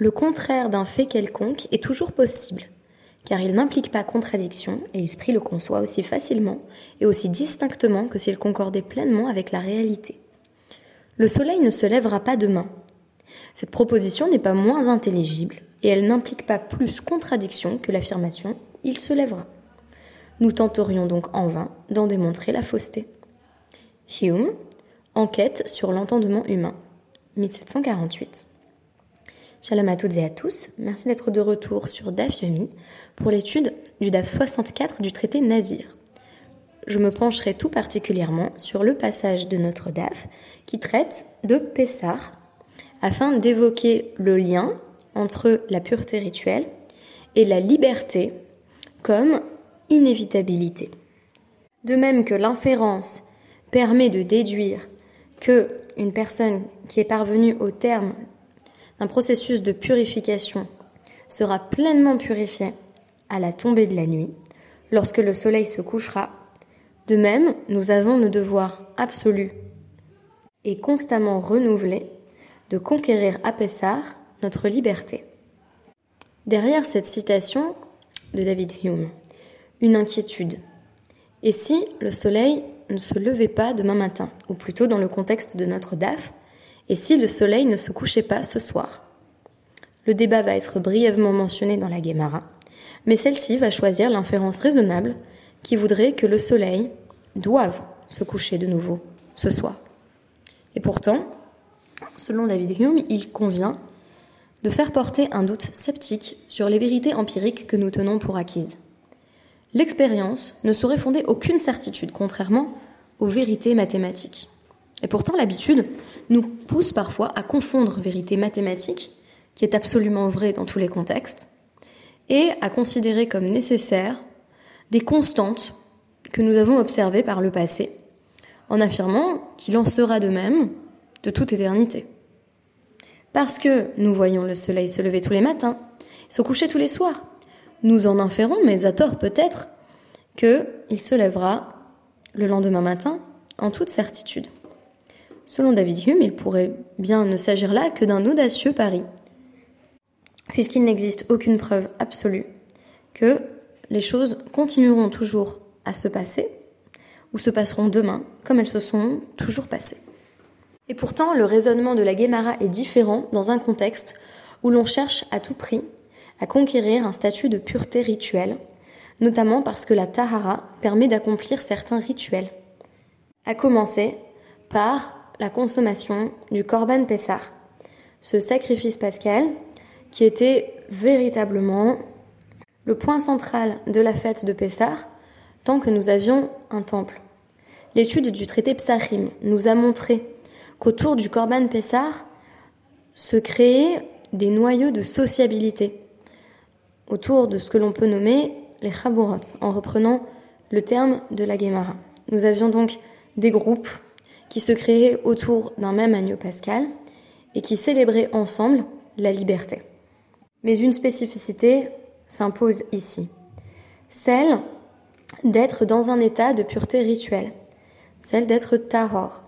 le contraire d'un fait quelconque est toujours possible, car il n'implique pas contradiction et l'esprit le conçoit aussi facilement et aussi distinctement que s'il concordait pleinement avec la réalité. Le soleil ne se lèvera pas demain. Cette proposition n'est pas moins intelligible et elle n'implique pas plus contradiction que l'affirmation il se lèvera. Nous tenterions donc en vain d'en démontrer la fausseté. Hume, Enquête sur l'entendement humain, 1748. Shalom à toutes et à tous, merci d'être de retour sur DAF Yomi pour l'étude du DAF 64 du traité Nazir. Je me pencherai tout particulièrement sur le passage de notre DAF qui traite de Pessar afin d'évoquer le lien entre la pureté rituelle et la liberté comme inévitabilité. De même que l'inférence permet de déduire que une personne qui est parvenue au terme d'un processus de purification sera pleinement purifiée à la tombée de la nuit, lorsque le soleil se couchera. De même, nous avons le devoir absolu et constamment renouvelé de conquérir à Pessar notre liberté. Derrière cette citation de David Hume, une inquiétude. Et si le soleil ne se levait pas demain matin, ou plutôt dans le contexte de notre DAF, et si le soleil ne se couchait pas ce soir? Le débat va être brièvement mentionné dans la Guémara, mais celle-ci va choisir l'inférence raisonnable qui voudrait que le soleil doive se coucher de nouveau ce soir. Et pourtant, selon David Hume, il convient de faire porter un doute sceptique sur les vérités empiriques que nous tenons pour acquises. L'expérience ne saurait fonder aucune certitude, contrairement aux vérités mathématiques. Et pourtant, l'habitude nous pousse parfois à confondre vérité mathématique, qui est absolument vraie dans tous les contextes, et à considérer comme nécessaires des constantes que nous avons observées par le passé, en affirmant qu'il en sera de même de toute éternité. Parce que nous voyons le soleil se lever tous les matins, se coucher tous les soirs, nous en inférons, mais à tort peut-être, qu'il se lèvera le lendemain matin en toute certitude. Selon David Hume, il pourrait bien ne s'agir là que d'un audacieux pari, puisqu'il n'existe aucune preuve absolue que les choses continueront toujours à se passer ou se passeront demain comme elles se sont toujours passées. Et pourtant, le raisonnement de la Guémara est différent dans un contexte où l'on cherche à tout prix à conquérir un statut de pureté rituelle, notamment parce que la Tahara permet d'accomplir certains rituels. À commencer par la consommation du Korban Pessar, ce sacrifice pascal qui était véritablement le point central de la fête de Pessar tant que nous avions un temple. L'étude du traité Psachim nous a montré qu'autour du Korban Pessar se créaient des noyaux de sociabilité, autour de ce que l'on peut nommer les chaburot, en reprenant le terme de la Guémara. Nous avions donc des groupes qui se créaient autour d'un même agneau pascal et qui célébraient ensemble la liberté. Mais une spécificité s'impose ici, celle d'être dans un état de pureté rituelle, celle d'être tahor,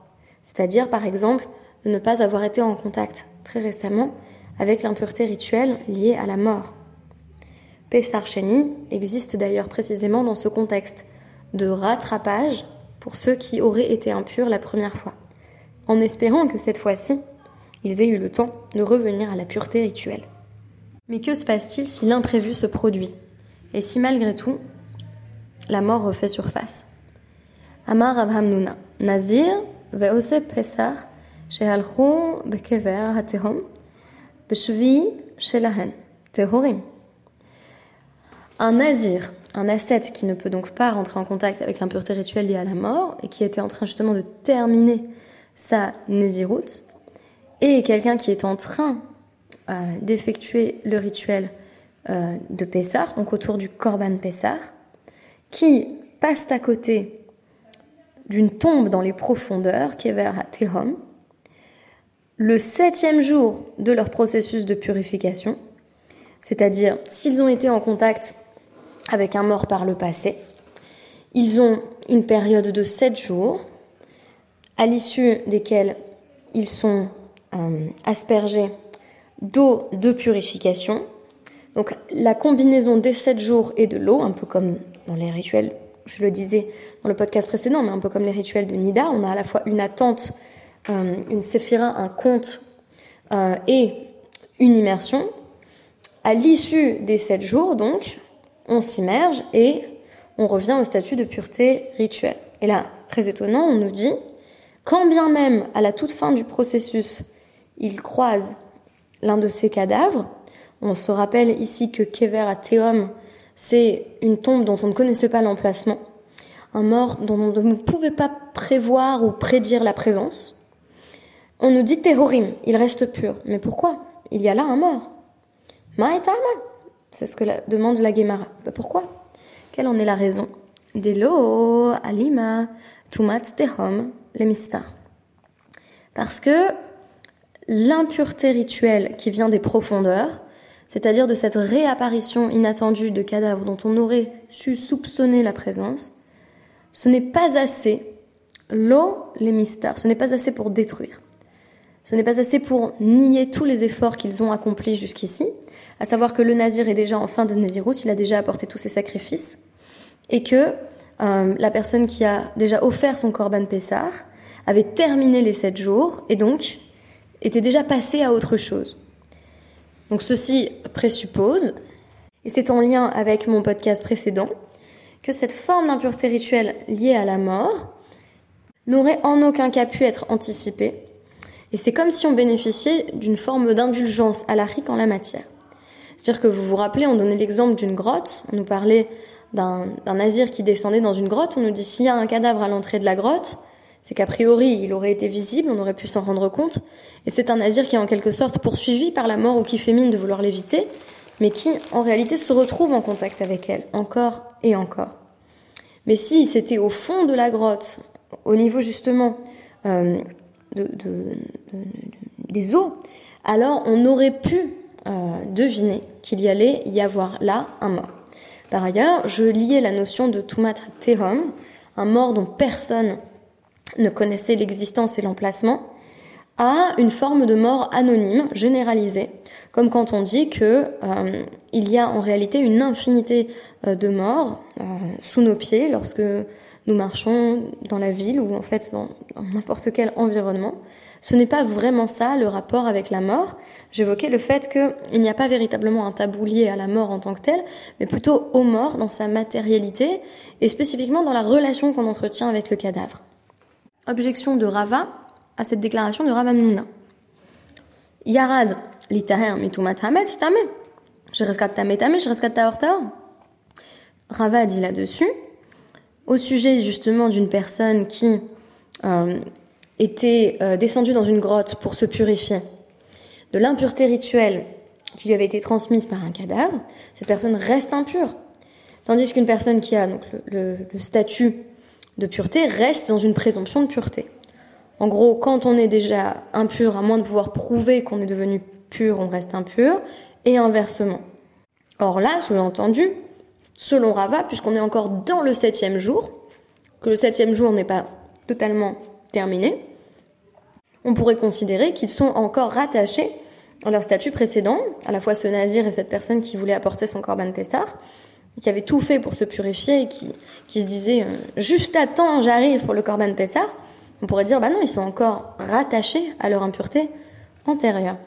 c'est-à-dire par exemple de ne pas avoir été en contact très récemment avec l'impureté rituelle liée à la mort. Pessar existe d'ailleurs précisément dans ce contexte de rattrapage pour ceux qui auraient été impurs la première fois, en espérant que cette fois-ci, ils aient eu le temps de revenir à la pureté rituelle. Mais que se passe-t-il si l'imprévu se produit Et si malgré tout, la mort refait surface? Amar Nazir. Un nazir, un ascète qui ne peut donc pas rentrer en contact avec l'impureté rituelle liée à la mort et qui était en train justement de terminer sa nésiroute, et quelqu'un qui est en train euh, d'effectuer le rituel euh, de Pessar, donc autour du Korban Pessar, qui passe à côté d'une tombe dans les profondeurs qui est vers Tehom, le septième jour de leur processus de purification, c'est-à-dire s'ils ont été en contact avec un mort par le passé. Ils ont une période de 7 jours, à l'issue desquels ils sont euh, aspergés d'eau de purification. Donc la combinaison des sept jours et de l'eau, un peu comme dans les rituels, je le disais dans le podcast précédent, mais un peu comme les rituels de Nida, on a à la fois une attente, euh, une séphira, un compte euh, et une immersion. À l'issue des sept jours, donc, on s'immerge et on revient au statut de pureté rituelle. Et là, très étonnant, on nous dit, quand bien même à la toute fin du processus, il croise l'un de ces cadavres, on se rappelle ici que Kever à c'est une tombe dont on ne connaissait pas l'emplacement, un mort dont on ne pouvait pas prévoir ou prédire la présence. On nous dit Tehorim, il reste pur. Mais pourquoi? Il y a là un mort. Ma'etama C'est ce que demande la Gemara. Bah, pourquoi? Quelle en est la raison? Delo, Alima, Tumat, Tehom, Lemista. Parce que l'impureté rituelle qui vient des profondeurs, c'est-à-dire de cette réapparition inattendue de cadavres dont on aurait su soupçonner la présence, ce n'est pas assez, l'eau, les mystères, ce n'est pas assez pour détruire. Ce n'est pas assez pour nier tous les efforts qu'ils ont accomplis jusqu'ici, à savoir que le nazir est déjà en fin de naziroute, il a déjà apporté tous ses sacrifices, et que euh, la personne qui a déjà offert son korban Pessar avait terminé les sept jours, et donc était déjà passé à autre chose. Donc ceci présuppose, et c'est en lien avec mon podcast précédent, que cette forme d'impureté rituelle liée à la mort n'aurait en aucun cas pu être anticipée, et c'est comme si on bénéficiait d'une forme d'indulgence à rique en la matière. C'est-à-dire que vous vous rappelez, on donnait l'exemple d'une grotte, on nous parlait d'un nazir qui descendait dans une grotte, on nous dit s'il y a un cadavre à l'entrée de la grotte, c'est qu'a priori il aurait été visible, on aurait pu s'en rendre compte, et c'est un nazir qui est en quelque sorte poursuivi par la mort ou qui fait mine de vouloir l'éviter, mais qui en réalité se retrouve en contact avec elle, encore et encore. Mais si c'était au fond de la grotte, au niveau justement euh, de, des eaux, alors on aurait pu euh, deviner qu'il y allait y avoir là un mort. Par ailleurs, je liais la notion de Tumat Tehom, un mort dont personne ne connaissait l'existence et l'emplacement, à une forme de mort anonyme, généralisée, comme quand on dit que euh, il y a en réalité une infinité euh, de morts euh, sous nos pieds lorsque nous marchons dans la ville ou en fait dans n'importe quel environnement. Ce n'est pas vraiment ça le rapport avec la mort. J'évoquais le fait qu'il n'y a pas véritablement un tabou lié à la mort en tant que telle, mais plutôt aux morts dans sa matérialité et spécifiquement dans la relation qu'on entretient avec le cadavre. Objection de Rava à cette déclaration de Rava Mnuna. Yarad, litaher mitumat hamet, tame. Je rescate tame tame, je rescate. Rava dit là-dessus, au sujet justement d'une personne qui euh, était euh, descendue dans une grotte pour se purifier de l'impureté rituelle qui lui avait été transmise par un cadavre, cette personne reste impure. Tandis qu'une personne qui a donc le statut de pureté reste dans une présomption de pureté. En gros, quand on est déjà impur, à moins de pouvoir prouver qu'on est devenu pur, on reste impur, et inversement. Or là, sous-entendu, selon Rava, puisqu'on est encore dans le septième jour, que le septième jour n'est pas totalement terminé, on pourrait considérer qu'ils sont encore rattachés à leur statut précédent, à la fois ce nazir et cette personne qui voulait apporter son korban pestar, qui avait tout fait pour se purifier et qui, qui se disait euh, juste à temps j'arrive pour le Corban Pessah, on pourrait dire bah non, ils sont encore rattachés à leur impureté antérieure.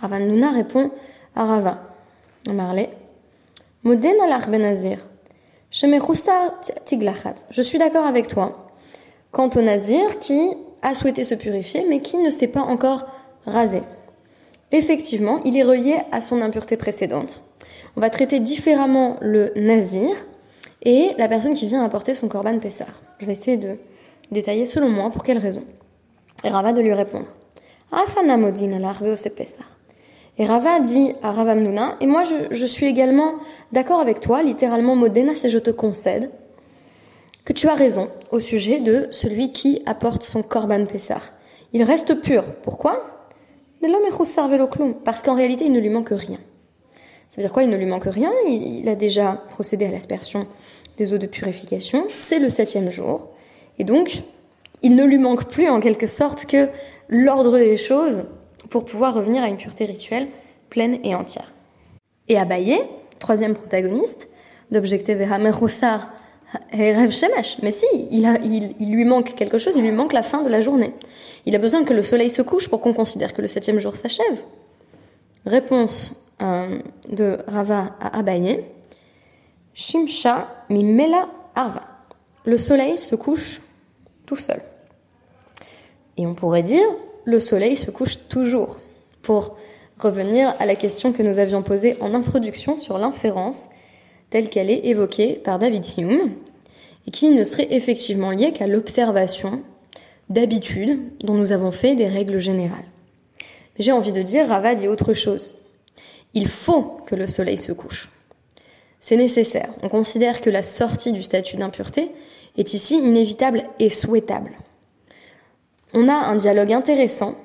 Ravan Nuna répond à Rava, Marley, je suis d'accord avec toi quant au nazir qui a souhaité se purifier mais qui ne s'est pas encore rasé. Effectivement, il est relié à son impureté précédente. On va traiter différemment le nazir et la personne qui vient apporter son korban pessar. Je vais essayer de détailler selon moi pour quelle raison. Et Rava de lui répondre. Et Rava dit à Rava Mnuna, et moi je, je suis également d'accord avec toi, littéralement modena, c'est je te concède, que tu as raison au sujet de celui qui apporte son korban pessar. Il reste pur. Pourquoi? Parce qu'en réalité, il ne lui manque rien. Ça veut dire quoi? Il ne lui manque rien. Il, a déjà procédé à l'aspersion des eaux de purification. C'est le septième jour. Et donc, il ne lui manque plus en quelque sorte que l'ordre des choses pour pouvoir revenir à une pureté rituelle pleine et entière. Et Abaye, troisième protagoniste, d'Objecte Vehamer Rossar Rêve Shemesh. Mais si, il, lui manque quelque chose, il lui manque la fin de la journée. Il a besoin que le soleil se couche pour qu'on considère que le septième jour s'achève. Réponse euh, de Rava à Abaye. Shimsha mimela arva. Le soleil se couche tout seul. Et on pourrait dire, le soleil se couche toujours. Pour revenir à la question que nous avions posée en introduction sur l'inférence telle qu'elle est évoquée par David Hume, et qui ne serait effectivement liée qu'à l'observation d'habitudes dont nous avons fait des règles générales. Mais j'ai envie de dire, Rava dit autre chose. Il faut que le soleil se couche. C'est nécessaire. On considère que la sortie du statut d'impureté est ici inévitable et souhaitable. On a un dialogue intéressant.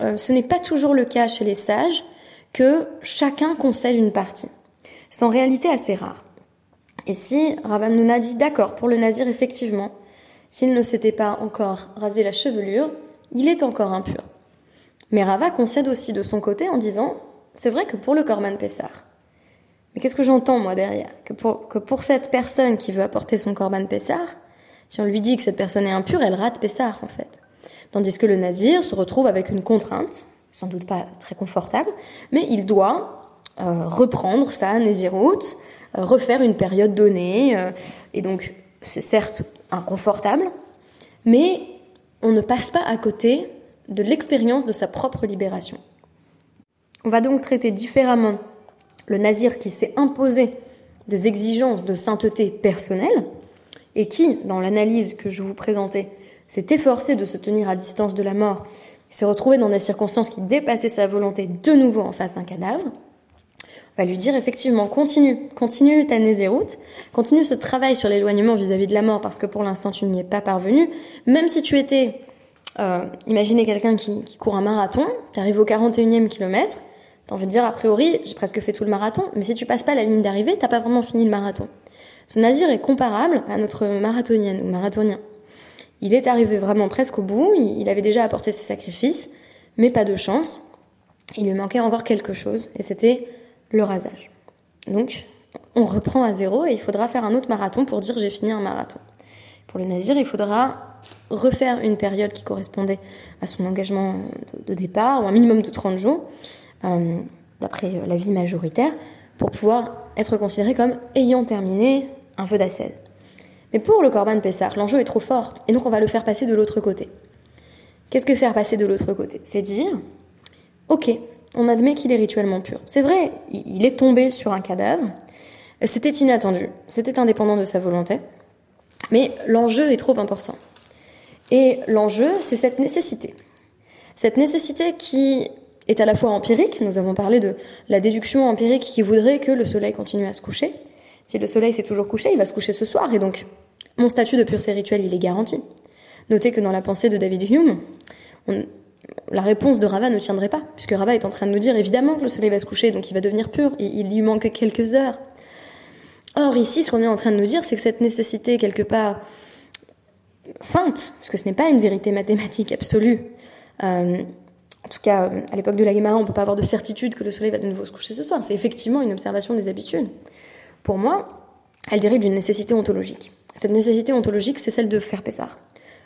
Euh, ce n'est pas toujours le cas chez les sages que chacun concède une partie. C'est en réalité assez rare. Et si Rabban Nouna dit d'accord, pour le nazir, effectivement, s'il ne s'était pas encore rasé la chevelure, il est encore impur. Mais Rava concède aussi de son côté en disant c'est vrai que pour le Korban Pessar, mais qu'est-ce que j'entends moi derrière? Que pour, que pour cette personne qui veut apporter son Korban Pessar, si on lui dit que cette personne est impure, elle rate Pessar en fait. Tandis que le nazir se retrouve avec une contrainte, sans doute pas très confortable, mais il doit euh, reprendre sa Néziroute, euh, refaire une période donnée, euh, et donc c'est certes inconfortable, mais on ne passe pas à côté de l'expérience de sa propre libération. On va donc traiter différemment le nazir qui s'est imposé des exigences de sainteté personnelle et qui, dans l'analyse que je vous présentais, s'est efforcé de se tenir à distance de la mort et s'est retrouvé dans des circonstances qui dépassaient sa volonté de nouveau en face d'un cadavre, on va lui dire effectivement continue, continue ta néséroute, continue ce travail sur l'éloignement vis-à-vis de la mort parce que pour l'instant tu n'y es pas parvenu, même si tu étais, euh, imaginez quelqu'un qui, qui, court un marathon, tu arrives au 41e kilomètre, T'as envie de dire, a priori, j'ai presque fait tout le marathon, mais si tu passes pas la ligne d'arrivée, t'as pas vraiment fini le marathon. Ce nazir est comparable à notre marathonienne ou marathonien. Il est arrivé vraiment presque au bout, il avait déjà apporté ses sacrifices, mais pas de chance. Il lui manquait encore quelque chose, et c'était le rasage. Donc, on reprend à zéro et il faudra faire un autre marathon pour dire j'ai fini un marathon. Pour le nazir, il faudra refaire une période qui correspondait à son engagement de départ, ou un minimum de 30 jours, euh, d'après la vie majoritaire, pour pouvoir être considéré comme ayant terminé un feu d'ascèse. Mais pour le Corban Pessah, l'enjeu est trop fort, et donc on va le faire passer de l'autre côté. Qu'est-ce que faire passer de l'autre côté? C'est dire, ok, on admet qu'il est rituellement pur. C'est vrai, il est tombé sur un cadavre, c'était inattendu, c'était indépendant de sa volonté, mais l'enjeu est trop important. Et l'enjeu, c'est cette nécessité. Cette nécessité qui est à la fois empirique, nous avons parlé de la déduction empirique qui voudrait que le soleil continue à se coucher. Si le soleil s'est toujours couché, il va se coucher ce soir, et donc mon statut de pureté rituelle, il est garanti. Notez que dans la pensée de David Hume, la réponse de Rava ne tiendrait pas, puisque Rava est en train de nous dire évidemment que le soleil va se coucher, donc il va devenir pur, il lui manque quelques heures. Or ici, ce qu'on est en train de nous dire, c'est que cette nécessité, quelque part, feinte, puisque ce n'est pas une vérité mathématique absolue, euh, en tout cas, à l'époque de la Guémara, on ne peut pas avoir de certitude que le soleil va de nouveau se coucher ce soir. C'est effectivement une observation des habitudes. Pour moi, elle dérive d'une nécessité ontologique. Cette nécessité ontologique, c'est celle de faire Pessar.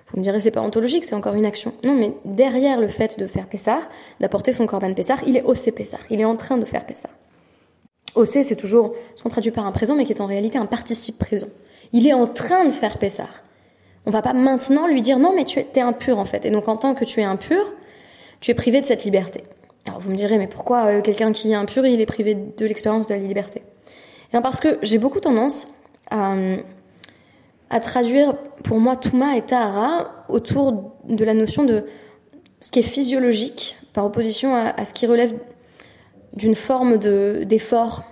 Vous me direz, c'est pas ontologique, c'est encore une action. Non, mais derrière le fait de faire Pessar, d'apporter son corban Pessar, il est osé Pessar. Il est en train de faire Pessar. Osé, c'est toujours ce qu'on traduit par un présent, mais qui est en réalité un participe présent. Il est en train de faire Pessar. On va pas maintenant lui dire non, mais tu es impur en fait. Et donc en tant que tu es impur, tu es privé de cette liberté. Alors vous me direz, mais pourquoi euh, quelqu'un qui est impur, il est privé de l'expérience de la liberté? Parce que j'ai beaucoup tendance à, à, traduire pour moi Touma et Tahara autour de la notion de ce qui est physiologique par opposition à, ce qui relève d'une forme d'effort,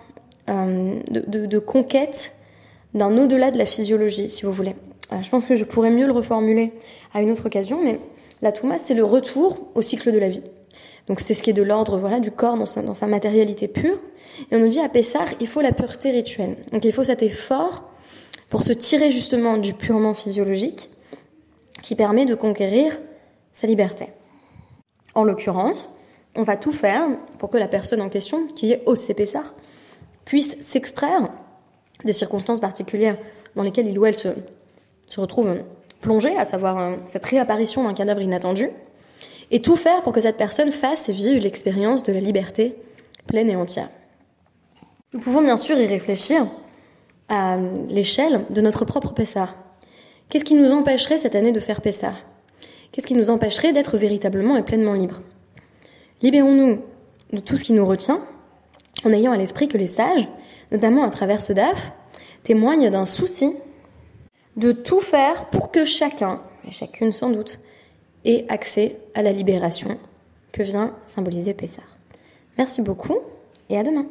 euh, de, de, conquête d'un au-delà de la physiologie, si vous voulez. Euh, je pense que je pourrais mieux le reformuler à une autre occasion, mais la Touma, c'est le retour au cycle de la vie. Donc c'est ce qui est de l'ordre voilà du corps dans sa, matérialité pure. Et on nous dit à Pessar, il faut la pureté rituelle. Donc il faut cet effort pour se tirer justement du purement physiologique qui permet de conquérir sa liberté. En l'occurrence, on va tout faire pour que la personne en question, qui est au CPSAR, puisse s'extraire des circonstances particulières dans lesquelles il ou elle se, se retrouve plongé, à savoir euh, cette réapparition d'un cadavre inattendu, et tout faire pour que cette personne fasse et vive l'expérience de la liberté pleine et entière. Nous pouvons bien sûr y réfléchir à l'échelle de notre propre Pessar. Qu'est-ce qui nous empêcherait cette année de faire Pessar Qu'est-ce qui nous empêcherait d'être véritablement et pleinement libres? Libérons-nous de tout ce qui nous retient, en ayant à l'esprit que les sages, notamment à travers ce DAF, témoignent d'un souci de tout faire pour que chacun, et chacune sans doute, ait accès à la libération que vient symboliser Pessar. Merci beaucoup et à demain.